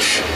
church.